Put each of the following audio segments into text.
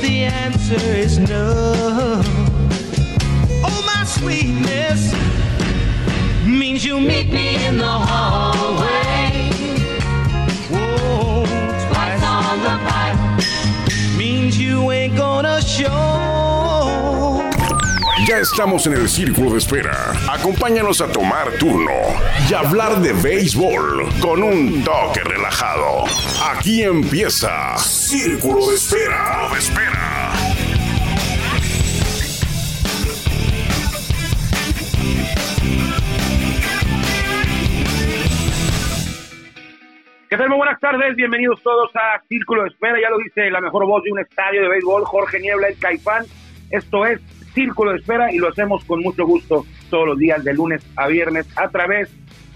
The answer is no, oh my sweetness means you meet me in the hallway. Estamos en el círculo de espera. Acompáñanos a tomar turno y hablar de béisbol con un toque relajado. Aquí empieza Círculo de Espera. de espera. ¿Qué tal? Muy buenas tardes, bienvenidos todos a Círculo de Espera, ya lo dice la mejor voz de un estadio de béisbol, Jorge Niebla, el Caifán. Esto es Círculo de Espera y lo hacemos con mucho gusto todos los días, de lunes a viernes, a través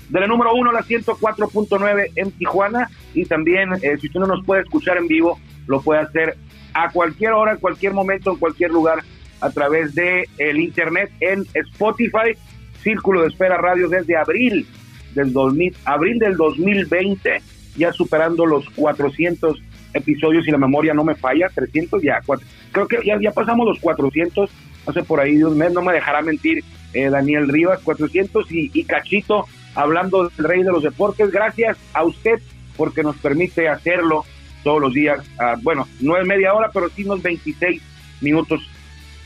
de la número uno, la 104.9 en Tijuana. Y también, eh, si usted no nos puede escuchar en vivo, lo puede hacer a cualquier hora, en cualquier momento, en cualquier lugar, a través de el internet en Spotify. Círculo de Espera Radio desde abril del 2000, abril del 2020, ya superando los 400 episodios y la memoria no me falla, 300 ya, cuatro- creo que ya, ya pasamos los 400, hace por ahí de un mes, no me dejará mentir eh, Daniel Rivas, 400 y, Cachito hablando del rey de los deportes, gracias a usted porque nos permite hacerlo todos los días, ah, bueno, no es media hora, pero sí unos 26 minutos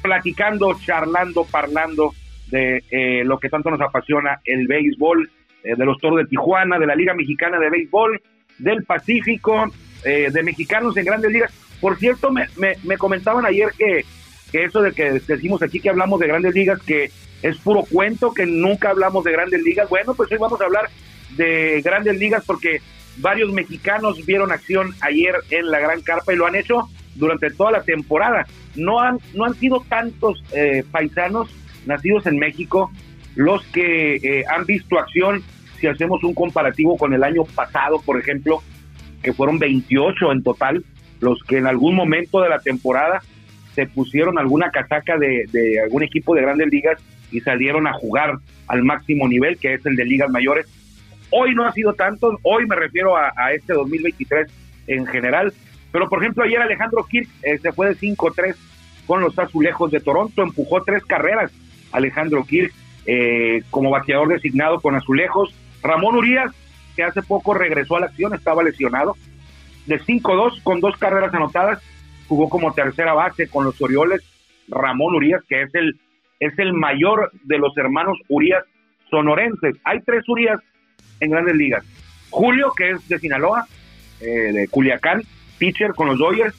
platicando, charlando, parlando de eh, lo que tanto nos apasiona, el béisbol, eh, de los Toros de Tijuana, de la Liga Mexicana de Béisbol, del Pacífico, eh, de mexicanos en grandes ligas. Por cierto, me, me comentaban ayer que, que eso de que decimos aquí que hablamos de grandes ligas, que es puro cuento, que nunca hablamos de grandes ligas. Bueno, pues hoy vamos a hablar de grandes ligas porque varios mexicanos vieron acción ayer en la Gran Carpa y lo han hecho durante toda la temporada. No han, no han sido tantos eh, paisanos nacidos en México los que eh, han visto acción, si hacemos un comparativo con el año pasado, por ejemplo, que fueron 28 en total, los que en algún momento de la temporada se pusieron alguna casaca de, algún equipo de grandes ligas y salieron a jugar al máximo nivel, que es el de ligas mayores. Hoy no ha sido tanto, hoy me refiero a, a este 2023 en general, pero por ejemplo ayer Alejandro Kirk eh, se fue de 5-3 con los Azulejos de Toronto, empujó tres carreras Alejandro Kirk eh, como bateador designado con Azulejos. Ramón Urias, que hace poco regresó a la acción, estaba lesionado, de 5-2 con dos carreras anotadas, jugó como tercera base con los Orioles. Ramón Urias, que es el, es el mayor de los hermanos Urias sonorenses. Hay tres Urias en grandes ligas. Julio, que es de Sinaloa, eh, de Culiacán, pitcher con los Dodgers.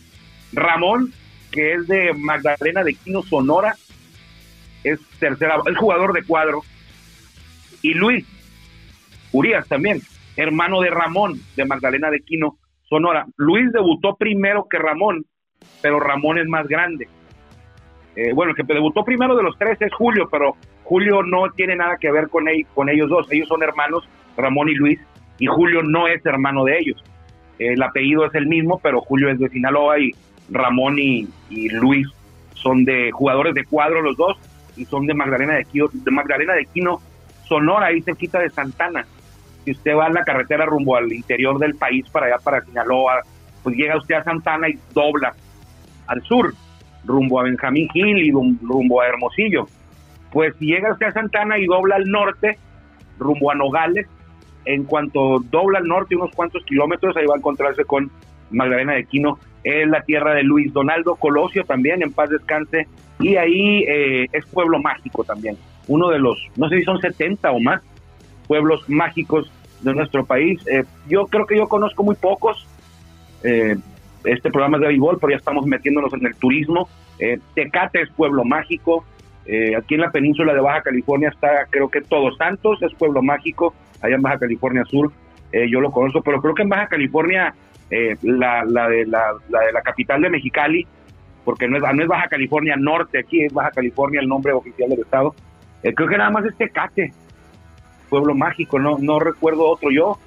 Ramón, que es de Magdalena de Quino, Sonora, es tercera, es jugador de cuadro. Y Luis Urias también, hermano de Ramón, de Magdalena de Quino, Sonora. Luis debutó primero que Ramón, pero Ramón es más grande. Eh, bueno, el que debutó primero de los tres es Julio, pero Julio no tiene nada que ver con, con ellos dos. Ellos son hermanos, Ramón y Luis, y Julio no es hermano de ellos. El apellido es el mismo, pero Julio es de Sinaloa y Ramón y, y Luis son de jugadores de cuadro los dos y son de Magdalena de Quino, de Magdalena de Quino, Sonora, ahí cerquita de Santana. Si usted va en la carretera rumbo al interior del país, para allá, para Sinaloa, pues llega usted a Santana y dobla al sur, rumbo a Benjamín Gil y rum- rumbo a Hermosillo. Pues si llega usted a Santana y dobla al norte, rumbo a Nogales, en cuanto dobla al norte unos cuantos kilómetros, ahí va a encontrarse con Magdalena de Quino, es la tierra de Luis Donaldo Colosio también, en paz descanse, y ahí eh, es pueblo mágico también, uno de los, no sé si son 70 o más pueblos mágicos de nuestro país. Eh, yo creo que yo conozco muy pocos, eh, este programa es de béisbol, pero ya estamos metiéndonos en el turismo. Eh, Tecate es pueblo mágico, eh, aquí en la península de Baja California está, creo que Todos Santos es pueblo mágico, allá en Baja California Sur, eh, yo lo conozco, pero creo que en Baja California eh, la, la, de la, de la capital de Mexicali, porque no es, no es Baja California Norte, aquí es Baja California el nombre oficial del estado. Eh, creo que nada más es Tecate, pueblo mágico, no, no recuerdo otro yo,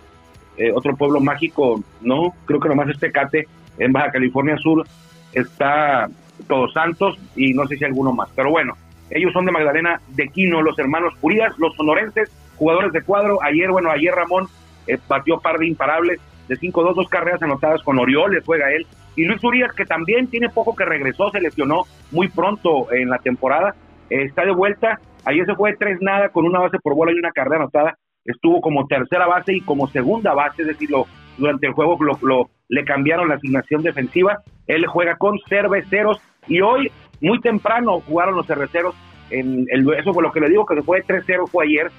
eh, otro pueblo mágico, no, creo que nomás es Tecate en Baja California Sur, está Todos Santos y no sé si alguno más, pero bueno, ellos son de Magdalena de Quino, los hermanos Urias, los sonorenses, jugadores de cuadro, ayer, bueno, ayer Ramón eh, batió par de imparables, de 5-2, dos carreras anotadas con Orioles, juega él, y Luis Urias, que también tiene poco que regresó, se lesionó muy pronto en la temporada, eh, está de vuelta, ayer se fue de tres nada con una base por bola y una carrera anotada, estuvo como tercera base y como segunda base, es decir, durante el juego lo, le cambiaron la asignación defensiva, él juega con cerveceros y hoy muy temprano jugaron los cerveceros, en el, eso fue lo que le digo, que se fue de 3-0 fue ayer,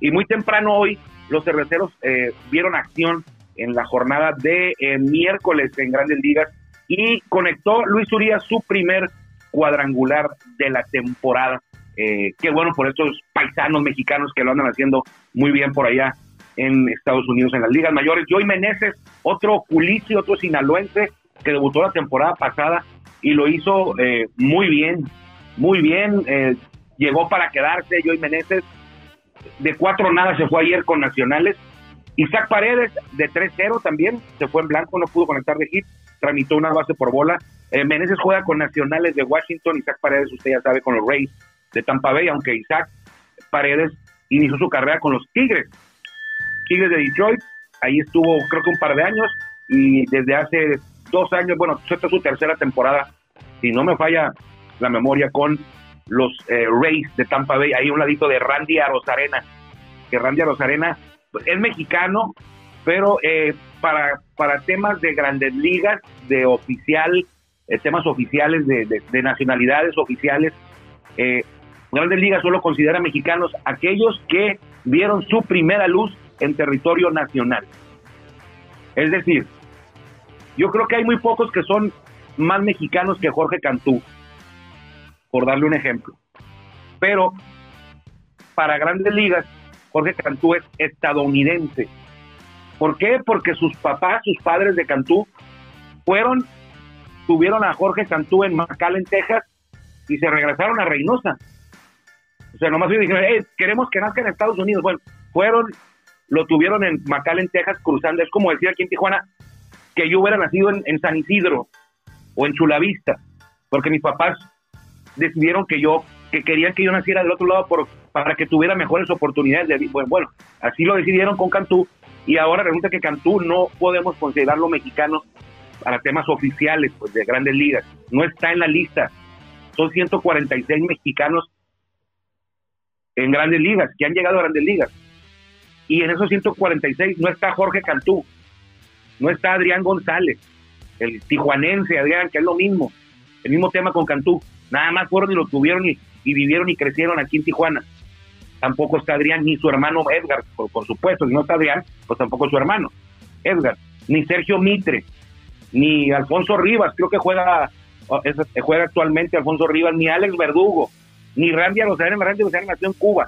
y muy temprano hoy los cerveceros eh, vieron acción en la jornada de eh, miércoles en Grandes Ligas y conectó Luis Urias su primer cuadrangular de la temporada. Eh, qué bueno por estos paisanos mexicanos que lo andan haciendo muy bien por allá en Estados Unidos en las ligas mayores. Joey Meneses, otro culici, otro sinaloense que debutó la temporada pasada y lo hizo eh, muy bien, muy bien. Eh, llegó para quedarse Joey Meneses. De cuatro nada se fue ayer con Nacionales. Isaac Paredes de 3-0 también, se fue en blanco, no pudo conectar de hit, tramitó una base por bola. Eh, Meneses juega con Nacionales de Washington, Isaac Paredes, usted ya sabe, con los Rays de Tampa Bay, aunque Isaac Paredes inició su carrera con los Tigres. Tigres de Detroit, ahí estuvo creo que un par de años y desde hace dos años, bueno, esta es su tercera temporada, si no me falla la memoria, con los eh, Rays de Tampa Bay, ahí un ladito de Randy Arozarena, que Randy Arozarena pues, es mexicano, pero eh, para, para temas de grandes ligas, de oficial, eh, temas oficiales, de, de, nacionalidades oficiales, Grandes Ligas solo considera mexicanos aquellos que vieron su primera luz en territorio nacional. Es decir, yo creo que hay muy pocos que son más mexicanos que Jorge Cantú, por darle un ejemplo. Pero para grandes ligas, Jorge Cantú es estadounidense. ¿Por qué? Porque sus papás, sus padres de Cantú, fueron, tuvieron a Jorge Cantú en McAllen, Texas, y se regresaron a Reynosa. O sea, nomás dijeron, hey, queremos que nazca en Estados Unidos. Bueno, fueron, lo tuvieron en McAllen, Texas, cruzando. Es como decir aquí en Tijuana, que yo hubiera nacido en, San Isidro o en Chulavista, porque mis papás decidieron que yo, que querían que yo naciera del otro lado para que tuviera mejores oportunidades de bueno, bueno, así lo decidieron con Cantú y ahora resulta que Cantú no podemos considerarlo mexicano para temas oficiales pues de grandes ligas, no está en la lista. Son 146 mexicanos en grandes ligas, que han llegado a grandes ligas. Y en esos 146 no está Jorge Cantú, no está Adrián González, el tijuanense Adrián, que es lo mismo, el mismo tema con Cantú. Nada más fueron y lo tuvieron y, vivieron y crecieron aquí en Tijuana. Tampoco está Adrián ni su hermano Edgar, por, supuesto, si no está Adrián, pues tampoco su hermano Edgar, ni Sergio Mitre, ni Alfonso Rivas, creo que juega, juega actualmente Alfonso Rivas, ni Alex Verdugo, ni Randy Rosarena, Randy nació en Cuba,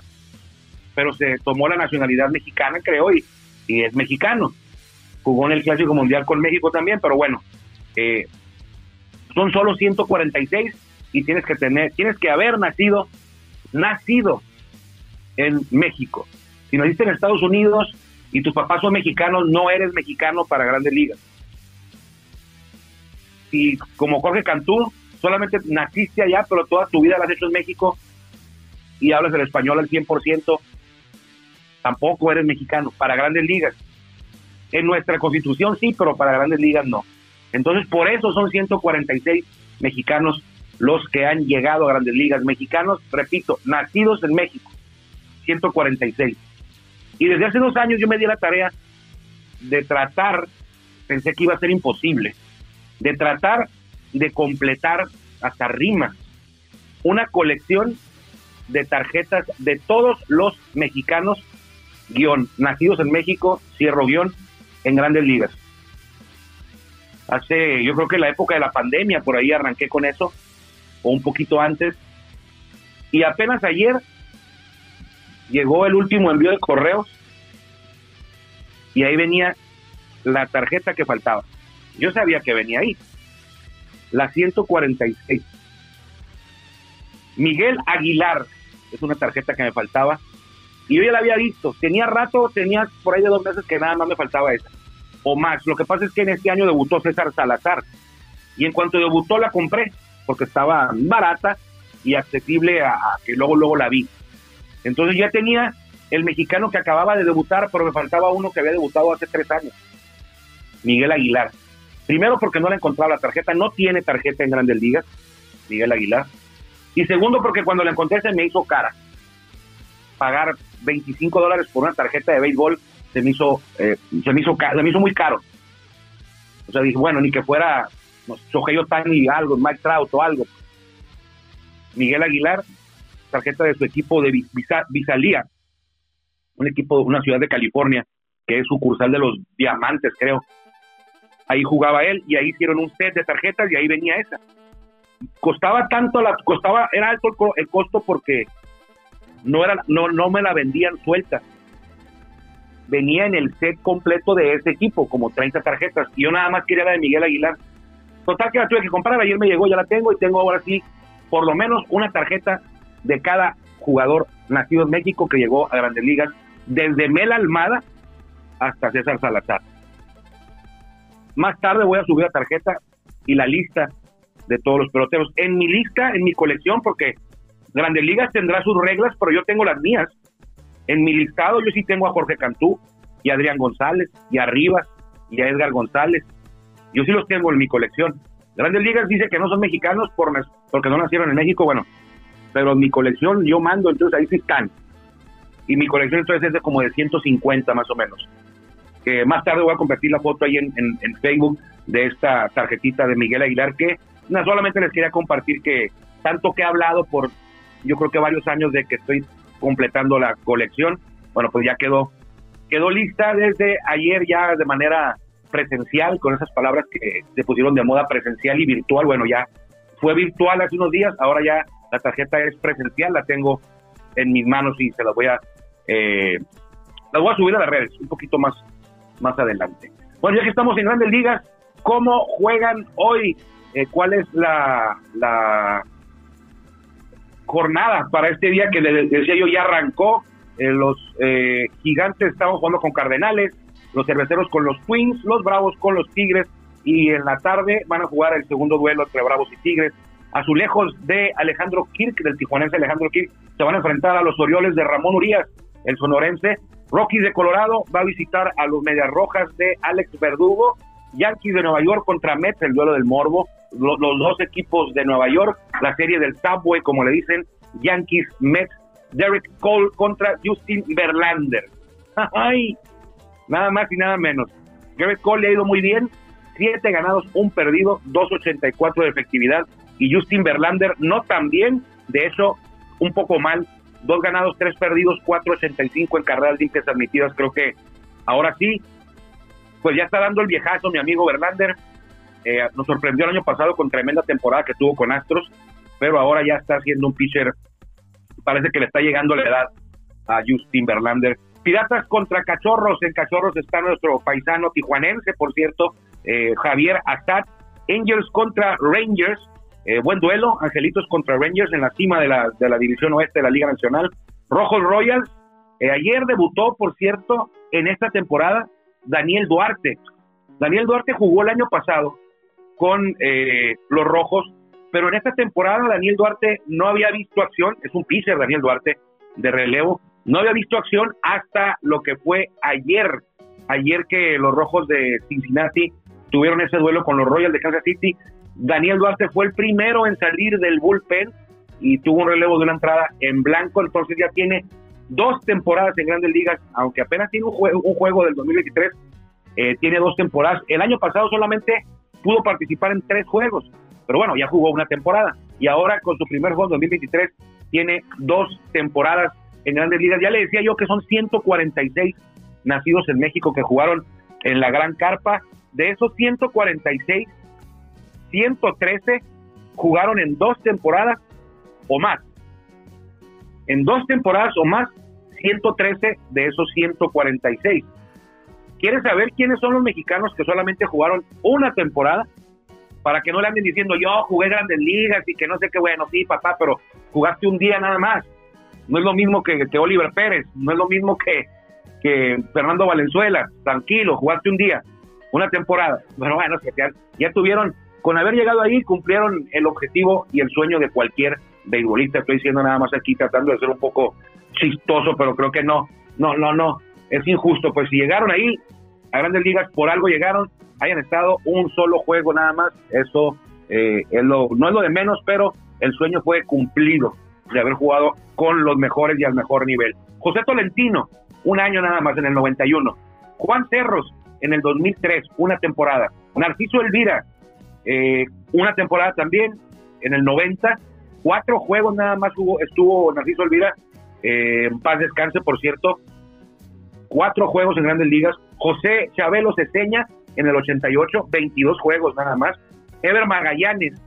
pero se tomó la nacionalidad mexicana, creo, y, y es mexicano jugó en el Clásico Mundial con México también, pero bueno, eh, son solo 146 y tienes que tener, tienes que haber nacido, nacido en México. Si naciste en Estados Unidos y tus papás son mexicanos, no eres mexicano para grandes ligas. Si como Jorge Cantú, solamente naciste allá, pero toda tu vida la has hecho en México y hablas el español al 100%, tampoco eres mexicano para grandes ligas. En nuestra constitución sí, pero para grandes ligas no. Entonces, por eso son 146 mexicanos los que han llegado a grandes ligas. Mexicanos, repito, nacidos en México, 146. Y desde hace dos años yo me di la tarea de tratar, pensé que iba a ser imposible, de tratar de completar hasta rima una colección de tarjetas de todos los mexicanos, guion, nacidos en México, cierro guion, en grandes ligas. Hace, yo creo que la época de la pandemia, por ahí arranqué con eso, o un poquito antes, y apenas ayer llegó el último envío de correos y ahí venía la tarjeta que faltaba. Yo sabía que venía ahí. La 146. Miguel Aguilar, es una tarjeta que me faltaba. Y yo ya la había visto. Tenía rato, tenía por ahí de dos meses que nada más me faltaba esa. O más. Lo que pasa es que en este año debutó César Salazar. Y en cuanto debutó la compré, porque estaba barata y accesible a, que luego, luego la vi. Entonces ya tenía el mexicano que acababa de debutar, pero me faltaba uno que había debutado hace tres años. Miguel Aguilar. Primero porque no le encontraba la tarjeta, no tiene tarjeta en Grandes Ligas, Miguel Aguilar. Y segundo porque cuando la encontré se me hizo cara. Pagar 25 dólares por una tarjeta de béisbol se me hizo, eh, se me hizo, se me hizo muy caro. O sea, dije, bueno, ni que fuera no, Shohei Otani algo, Mike Trout o algo. Miguel Aguilar, tarjeta de su equipo de Visalía, un equipo de una ciudad de California, que es sucursal de los Diamantes, creo. Ahí jugaba él y ahí hicieron un set de tarjetas y ahí venía esa. Costaba tanto, la, costaba, era alto el, costo porque no, era, no, no me la vendían suelta. Venía en el set completo de ese equipo, como 30 tarjetas. Y yo nada más quería la de Miguel Aguilar. Total que la tuve que comprar, ayer me llegó, ya la tengo y tengo ahora sí por lo menos una tarjeta de cada jugador nacido en México que llegó a Grandes Ligas, desde Mel Almada hasta César Salazar. Más tarde voy a subir la tarjeta y la lista de todos los peloteros. En mi lista, en mi colección, porque Grandes Ligas tendrá sus reglas, pero yo tengo las mías. En mi listado yo sí tengo a Jorge Cantú y a Adrián González y a Rivas y a Edgar González. Yo sí los tengo en mi colección. Grandes Ligas dice que no son mexicanos por, porque no nacieron en México, bueno, pero en mi colección yo mando, entonces ahí sí están. Y mi colección entonces es de como de 150 más o menos. Que más tarde voy a compartir la foto ahí en, en, Facebook de esta tarjetita de Miguel Aguilar que no solamente les quería compartir que tanto que he hablado por yo creo que varios años de que estoy completando la colección, bueno pues ya quedó quedó lista desde ayer ya de manera presencial con esas palabras que se pusieron de moda presencial y virtual, bueno ya fue virtual hace unos días, ahora ya la tarjeta es presencial, la tengo en mis manos y se las voy a eh, las voy a subir a las redes un poquito más más adelante. Bueno, ya que estamos en Grandes Ligas, ¿cómo juegan hoy? Eh, ¿Cuál es la, la jornada para este día que les decía yo ya arrancó? Eh, los eh, gigantes estaban jugando con Cardenales, los cerveceros con los Twins, los Bravos con los Tigres y en la tarde van a jugar el segundo duelo entre Bravos y Tigres. Azulejos de Alejandro Kirk, del tijuanense Alejandro Kirk, se van a enfrentar a los Orioles de Ramón Urias, el sonorense. Rockies de Colorado va a visitar a los Medias Rojas de Alex Verdugo. Yankees de Nueva York contra Mets, el duelo del Morbo. Los, dos equipos de Nueva York, la serie del Subway, como le dicen, Yankees, Mets. Derek Cole contra Justin Verlander. ¡Ay! Nada más y nada menos. Derek Cole le ha ido muy bien. Siete ganados, un perdido, 2.84 de efectividad. Y Justin Verlander no tan bien, de hecho, un poco mal. Dos ganados, tres perdidos, 4.85 en carreras limpias admitidas. Creo que ahora sí, pues ya está dando el viejazo mi amigo Verlander. Eh, nos sorprendió el año pasado con tremenda temporada que tuvo con Astros, pero ahora ya está haciendo un pitcher. Parece que le está llegando la edad a Justin Verlander. Piratas contra Cachorros. En Cachorros está nuestro paisano tijuanense, por cierto, eh, Javier Assad. Angels contra Rangers. Eh, buen duelo. Angelitos contra Rangers en la cima de la, de la división oeste de la Liga Nacional. Rojos Royals. Eh, ayer debutó, por cierto, en esta temporada Daniel Duarte. Daniel Duarte jugó el año pasado con los Rojos, pero en esta temporada Daniel Duarte no había visto acción. Es un pitcher, Daniel Duarte, de relevo no había visto acción hasta lo que fue ayer, ayer que los Rojos de Cincinnati tuvieron ese duelo con los Royals de Kansas City. Daniel Duarte fue el primero en salir del bullpen y tuvo un relevo de una entrada en blanco, entonces ya tiene dos temporadas en grandes ligas, aunque apenas tiene un juego, un juego del 2023, eh, tiene dos temporadas. El año pasado solamente pudo participar en tres juegos, pero bueno, ya jugó una temporada y ahora con su primer juego en 2023 tiene dos temporadas en grandes ligas. Ya le decía yo que son 146 nacidos en México que jugaron en la Gran Carpa. De esos 146, 113 jugaron en dos temporadas o más. En dos temporadas o más, 113 de esos 146. ¿Quieres saber quiénes son los mexicanos que solamente jugaron una temporada? Para que no le anden diciendo, yo jugué grandes ligas y que no sé qué, bueno, sí, papá, pero jugaste un día nada más. No es lo mismo que, Oliver Pérez, no es lo mismo que, que Fernando Valenzuela. Tranquilo, jugaste un día, una temporada. Pero bueno, ya, ya tuvieron, con haber llegado ahí, cumplieron el objetivo y el sueño de cualquier beisbolista. Estoy diciendo nada más aquí, tratando de ser un poco chistoso, pero creo que no, no, no, no. Es injusto, pues si llegaron ahí a grandes ligas, por algo llegaron, hayan estado un solo juego nada más, eso eh, lo, no es lo de menos, pero el sueño fue cumplido de haber jugado con los mejores y al mejor nivel. José Tolentino, un año nada más en el 91. Juan Cerros en el 2003, una temporada. Narciso Elvira, eh, una temporada también en el 90. Cuatro juegos nada más hubo, estuvo Narciso Elvira, eh, en paz descanse, por cierto. Cuatro juegos en grandes ligas. José Chabelo Ceseña en el 88, 22 juegos nada más. Ever Magallanes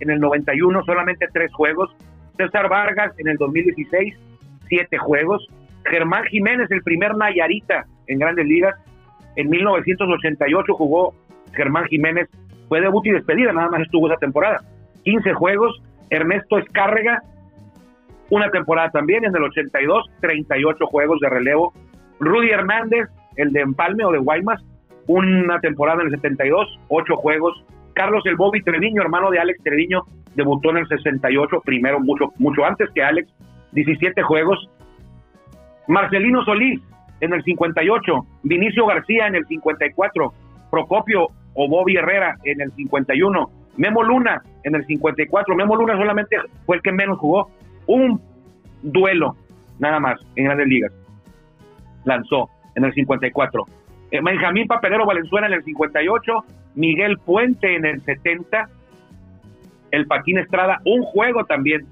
en el 91, solamente tres juegos. César Vargas en el 2016, siete juegos. Germán Jiménez, el primer Nayarita en grandes ligas. En 1988 jugó Germán Jiménez. Fue debut y despedida, nada más estuvo esa temporada. 15 juegos. Ernesto Escárrega, una temporada también. En el 82, 38 juegos de relevo. Rudy Hernández, el de Empalme o de Guaymas, una temporada en el 72, 8 juegos. Carlos El Bobby Treviño, hermano de Alex Treviño, debutó en el 68, primero mucho, mucho antes que Alex, 17 juegos. Marcelino Solís en el 58, Vinicio García en el 54, Procopio o Bobby Herrera en el 51, Memo Luna en el 54. Memo Luna solamente fue el que menos jugó. Un duelo nada más en grandes ligas. Lanzó en el 54. Eh, Benjamín Papelero Valenzuela en el 58. Miguel Puente en el 70. El Paquín Estrada, un juego también,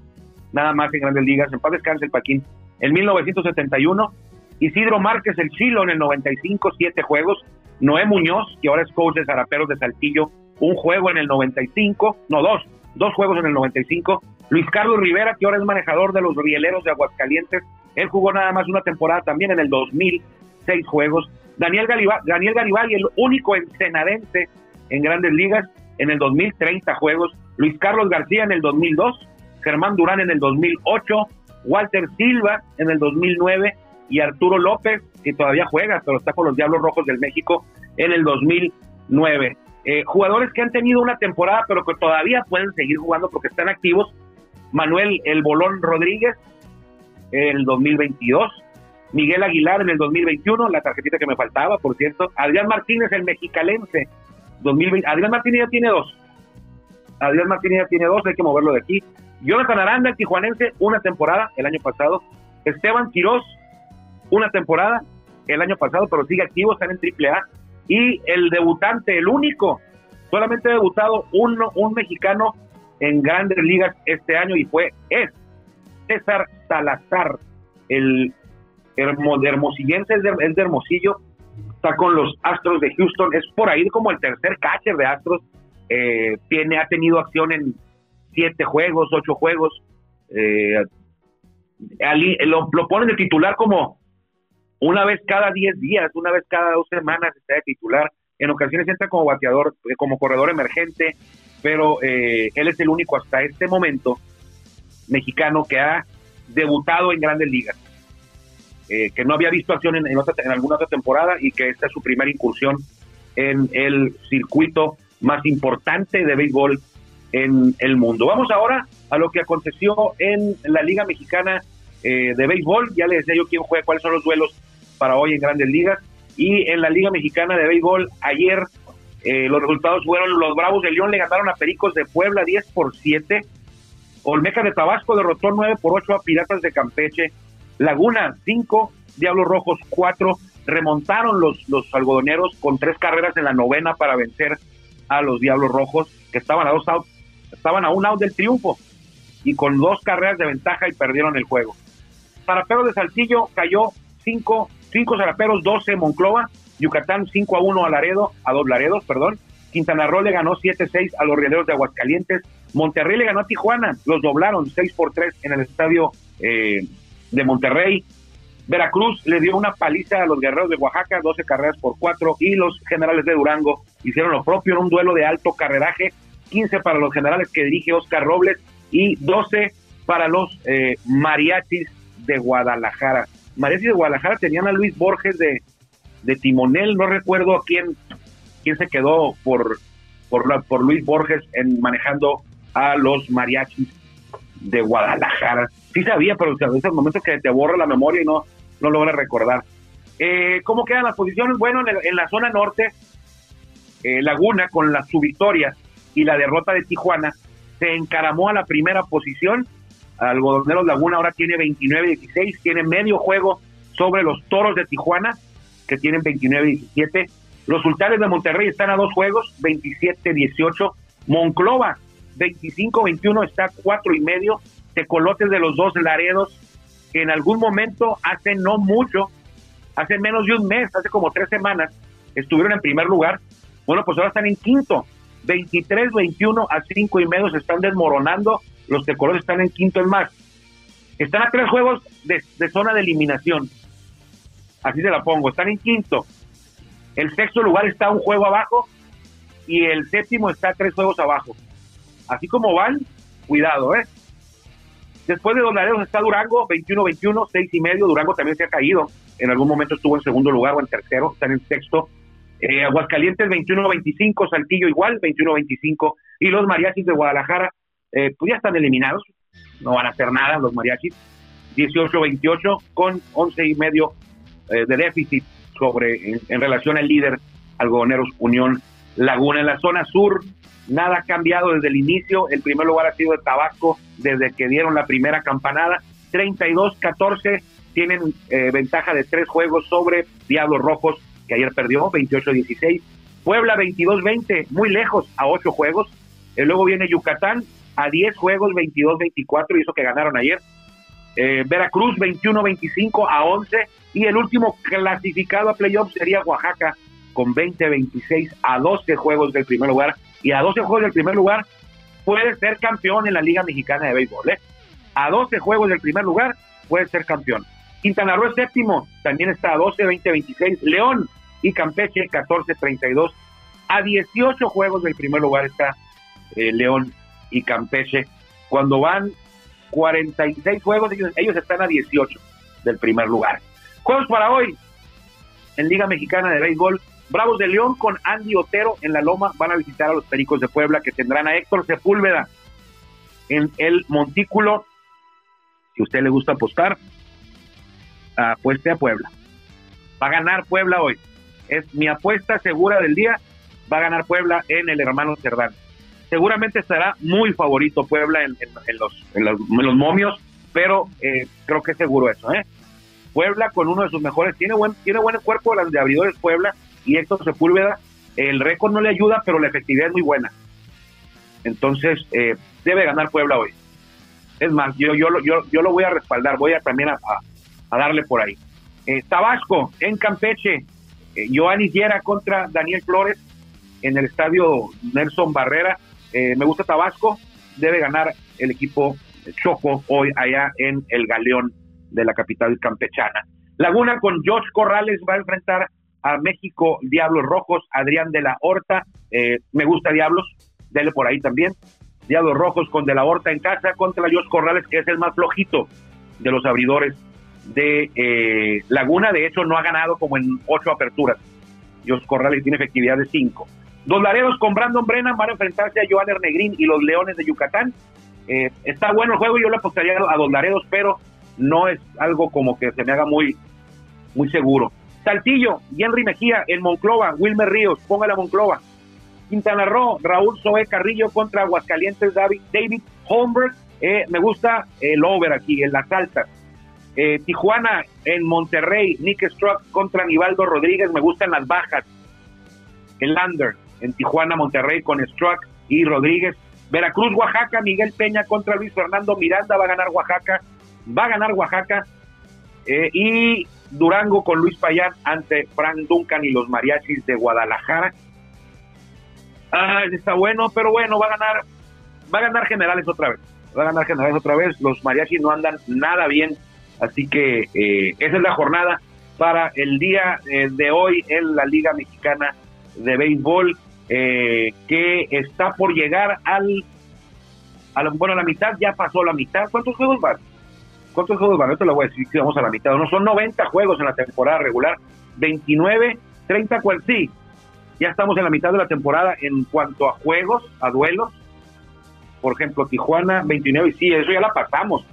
nada más en grandes ligas. En paz descanse el Paquín. En 1971. Isidro Márquez, el Chilo, en el 95, siete juegos. Noé Muñoz, que ahora es coach de Zaraperos de Saltillo, un juego en el 95, no, dos, dos juegos en el 95. Luis Carlos Rivera, que ahora es manejador de los rieleros de Aguascalientes, él jugó nada más una temporada también en el 2000, seis juegos. Daniel, Garibaldi, Daniel Garibaldi, el único ensenadense en grandes ligas, en el 2030 juegos. Luis Carlos García en el 2002, Germán Durán en el 2008, Walter Silva en el 2009 y Arturo López, que todavía juega, pero está con los Diablos Rojos del México, en el 2009. Eh, jugadores que han tenido una temporada, pero que todavía pueden seguir jugando porque están activos. Manuel El Bolón Rodríguez en el 2022. Miguel Aguilar en el 2021, la tarjetita que me faltaba, por cierto. Adrián Martínez, el mexicalense, 2020. Adrián Martínez ya tiene dos. Adrián Martínez ya tiene dos, hay que moverlo de aquí. Jonathan Aranda, el tijuanense, una temporada el año pasado. Esteban Quiroz, una temporada el año pasado, pero sigue activo, está en AAA. Y el debutante, el único, solamente ha debutado uno, un mexicano en grandes ligas este año y fue, es César Salazar, el hermosillense, de Hermosillo, está con los Astros de Houston, es por ahí como el tercer catcher de Astros, eh, tiene, ha tenido acción en siete juegos, ocho juegos, eh, lo, lo ponen de titular como una vez cada 10 días, una vez cada dos semanas está de titular. En ocasiones entra como bateador, eh, como corredor emergente, pero eh, él es el único hasta este momento mexicano que ha debutado en grandes ligas, eh, que no había visto acción en, en, alguna otra temporada y que esta es su primera incursión en el circuito más importante de béisbol en el mundo. Vamos ahora a lo que aconteció en la Liga Mexicana de Béisbol. Ya les decía yo quién juega, cuáles son los duelos para hoy en grandes ligas. Y en la Liga Mexicana de Béisbol, ayer eh, los resultados fueron los Bravos de León le ganaron a Pericos de Puebla 10 por 7. Olmeca de Tabasco derrotó 9 por 8 a Piratas de Campeche. Laguna 5, Diablos Rojos 4. Remontaron los, los algodoneros con tres carreras en la novena para vencer a los Diablos Rojos, que estaban a dos out, estaban a un out del triunfo y con dos carreras de ventaja y perdieron el juego. Para Pedro de Saltillo cayó 5 5 Zaraperos, 12 Monclova, Yucatán 5 a 1 a Laredo, a dos Laredos, perdón. Quintana Roo le ganó 7-6 a los Rieleros de Aguascalientes. Monterrey le ganó a Tijuana, los doblaron 6 por 3 en el estadio eh, de Monterrey. Veracruz le dio una paliza a los guerreros de Oaxaca, 12 carreras por 4, y los generales de Durango hicieron lo propio en un duelo de alto carreraje, 15 para los generales que dirige Oscar Robles y 12 para los eh, mariachis de Guadalajara. Mariachis de Guadalajara tenían a Luis Borges de, de timonel, no recuerdo a quién, quién se quedó por, por, por Luis Borges en manejando a los mariachis de Guadalajara. Sí sabía, pero es el momento que te borra la memoria y no, no logra recordar. Eh, ¿Cómo quedan las posiciones? Bueno, en, la zona norte, eh, Laguna con la su victoria y la derrota de Tijuana se encaramó a la primera posición. Algodoneros Laguna ahora tiene 29-16, tiene medio juego sobre los Toros de Tijuana, que tienen 29-17. Los Sultanes de Monterrey están a dos juegos, 27-18. Monclova 25-21 está cuatro y medio. Tecolotes de los dos Laredos, que en algún momento, hace no mucho, hace menos de un mes, hace como tres semanas, estuvieron en primer lugar. Bueno, pues ahora están en quinto. 23-21 a cinco y medio se están desmoronando. Los tecolotes están en quinto en más. Están a tres juegos de, zona de eliminación. Así se la pongo. Están en quinto. El sexto lugar está un juego abajo y el séptimo está tres juegos abajo. Así como van, cuidado, ¿eh? Después de Don está Durango, 21-21, 6 y medio. Durango también se ha caído. En algún momento estuvo en segundo lugar o en tercero, están en sexto. Eh, Aguascalientes 21-25, Saltillo igual, 21-25. Y los mariachis de Guadalajara, eh, pues ya están eliminados. No van a hacer nada los mariachis. 18-28 con 11 y medio eh, de déficit sobre en, relación al líder Algodoneros Unión Laguna. En la zona sur, nada ha cambiado desde el inicio. El primer lugar ha sido de Tabasco desde que dieron la primera campanada. 32-14 tienen eh, ventaja de tres juegos sobre Diablos Rojos, que ayer perdió 28-16. Puebla 22-20, muy lejos, a ocho juegos. Y luego viene Yucatán a 10 juegos, 22-24, y eso que ganaron ayer. Eh, Veracruz 21-25 a 11 y el último clasificado a playoffs sería Oaxaca con 20-26 a 12 juegos del primer lugar y a 12 juegos del primer lugar puede ser campeón en la Liga Mexicana de Béisbol. ¿eh? A 12 juegos del primer lugar puede ser campeón. Quintana Roo es séptimo, también está a 12, 20, 26. León y Campeche 14, 32. A 18 juegos del primer lugar está eh, León y Campeche. Cuando van 46 juegos, ellos, están a 18 del primer lugar. Juegos para hoy en Liga Mexicana de Béisbol. Bravos de León con Andy Otero en la Loma van a visitar a los Pericos de Puebla que tendrán a Héctor Sepúlveda en el Montículo. Si usted le gusta apostar, apueste a Puebla. Va a ganar Puebla hoy. Es mi apuesta segura del día. Va a ganar Puebla en el hermano Cerdán seguramente estará muy favorito Puebla en, los, en los, momios, pero eh, creo que es seguro eso. ¿eh? Puebla con uno de sus mejores, tiene buen, tiene buen cuerpo de abridores Puebla y Héctor Sepúlveda, el récord no le ayuda, pero la efectividad es muy buena. Entonces, eh, debe ganar Puebla hoy. Es más, yo, yo, yo, yo lo voy a respaldar, voy a también a, darle por ahí. Eh, Tabasco, en Campeche, eh, Joanny contra Daniel Flores en el estadio Nelson Barrera. Eh, me gusta Tabasco, debe ganar el equipo Choco hoy allá en el Galeón de la capital campechana. Laguna con Josh Corrales va a enfrentar a México Diablos Rojos, Adrián de la Horta, eh, me gusta Diablos, dele por ahí también. Diablos Rojos con de la Horta en casa contra Josh Corrales, que es el más flojito de los abridores de eh, Laguna. De hecho, no ha ganado como en ocho aperturas. Josh Corrales tiene efectividad de cinco. Dos Laredos con Brandon Brennan van a enfrentarse a Joan Negrín y los Leones de Yucatán. Eh, está bueno el juego, yo le apostaría a Dos Laredos, pero no es algo como que se me haga muy, muy seguro. Saltillo, Henry Mejía, en Monclova, Wilmer Ríos, póngale a Monclova. Quintana Roo, Raúl Zoé Carrillo contra Aguascalientes, David, David Holmberg. Eh, me gusta el over aquí, en las altas. Eh, Tijuana, en Monterrey, Nick Struck contra Nivaldo Rodríguez, me gustan las bajas. El under en Tijuana, Monterrey con Struck y Rodríguez. Veracruz, Oaxaca, Miguel Peña contra Luis Fernando Miranda, va a ganar Oaxaca, va a ganar Oaxaca. Eh, y Durango con Luis Payán ante Frank Duncan y los mariachis de Guadalajara. Ah, está bueno, pero bueno, va a ganar, va a ganar Generales otra vez. Va a ganar Generales otra vez. Los mariachis no andan nada bien Así que eh, esa es la jornada para el día eh, de hoy en la Liga Mexicana de Béisbol, eh, que está por llegar al, a la, bueno, la mitad, ya pasó la mitad. ¿Cuántos juegos van? ¿Cuántos juegos van? Esto lo voy a decir si vamos a la mitad. No son 90 juegos en la temporada regular, 29, 30, cual sí. Ya estamos en la mitad de la temporada en cuanto a juegos, a duelos. Por ejemplo, Tijuana 29, sí, eso ya la pasamos.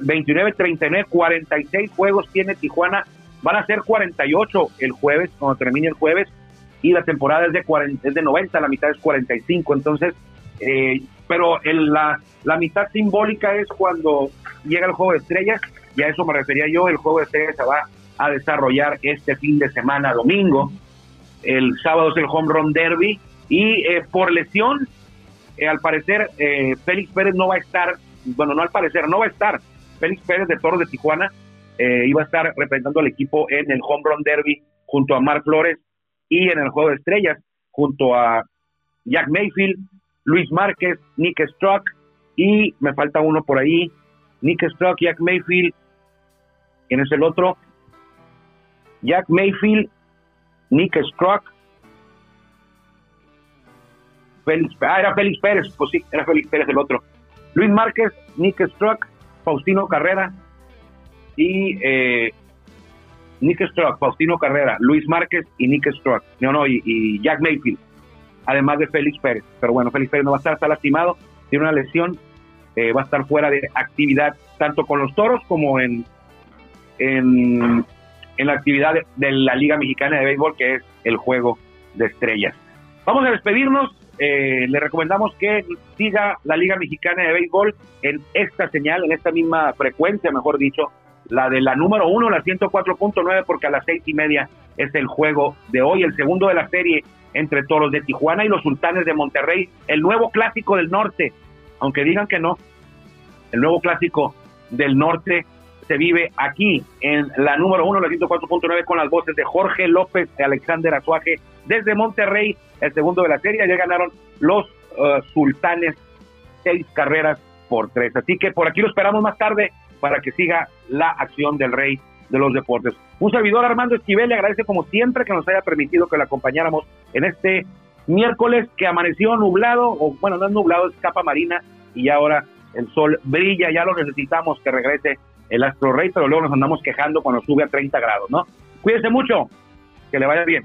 29, 39, 46 juegos tiene Tijuana. Van a ser 48 el jueves, cuando termine el jueves. Y la temporada es de, 40, es de 90, la mitad es 45. Entonces, eh, pero el, la, la mitad simbólica es cuando llega el juego de estrellas. Y a eso me refería yo. El juego de estrellas se va a desarrollar este fin de semana, domingo. El sábado es el home run derby. Y eh, por lesión, eh, al parecer, eh, Félix Pérez no va a estar. Bueno, no al parecer, no va a estar Félix Pérez de Toros de Tijuana eh, iba a estar representando al equipo en el Home Run Derby junto a Mark Flores y en el Juego de Estrellas junto a Jack Mayfield, Luis Márquez, Nick Struck y me falta uno por ahí, Nick Struck, Jack Mayfield, ¿quién es el otro? Jack Mayfield, Nick Struck, Félix, ah, era Félix Pérez, pues sí, era Félix Pérez el otro. Luis Márquez, Nick Struck, Faustino Carrera y eh, Nick Struck, Faustino Carrera, Luis Márquez y Nick Struck, no, no, y, y, Jack Mayfield, además de Félix Pérez. Pero bueno, Félix Pérez no va a estar, está lastimado, tiene una lesión, eh, va a estar fuera de actividad tanto con los toros como en, en, en la actividad de, de la Liga Mexicana de Béisbol, que es el juego de estrellas. Vamos a despedirnos. Eh, le recomendamos que siga la Liga Mexicana de Béisbol en esta señal, en esta misma frecuencia, mejor dicho, la de la número uno, la 104.9, porque a las seis y media es el juego de hoy, el segundo de la serie entre Toros de Tijuana y los Sultanes de Monterrey, el nuevo clásico del norte, aunque digan que no, el nuevo clásico del norte se vive aquí en la número uno, la 104.9, con las voces de Jorge López y Alexander Azuaje desde Monterrey, el segundo de la serie. Ya ganaron los uh, Sultanes seis carreras por tres. Así que por aquí lo esperamos más tarde para que siga la acción del rey de los deportes. Un servidor Armando Esquivel le agradece como siempre que nos haya permitido que le acompañáramos en este miércoles que amaneció nublado, o bueno, no es nublado, es capa marina y ahora el sol brilla, ya lo necesitamos que regrese el Astro Rey, pero luego nos andamos quejando cuando sube a 30 grados, ¿no? Cuídense mucho, que le vaya bien.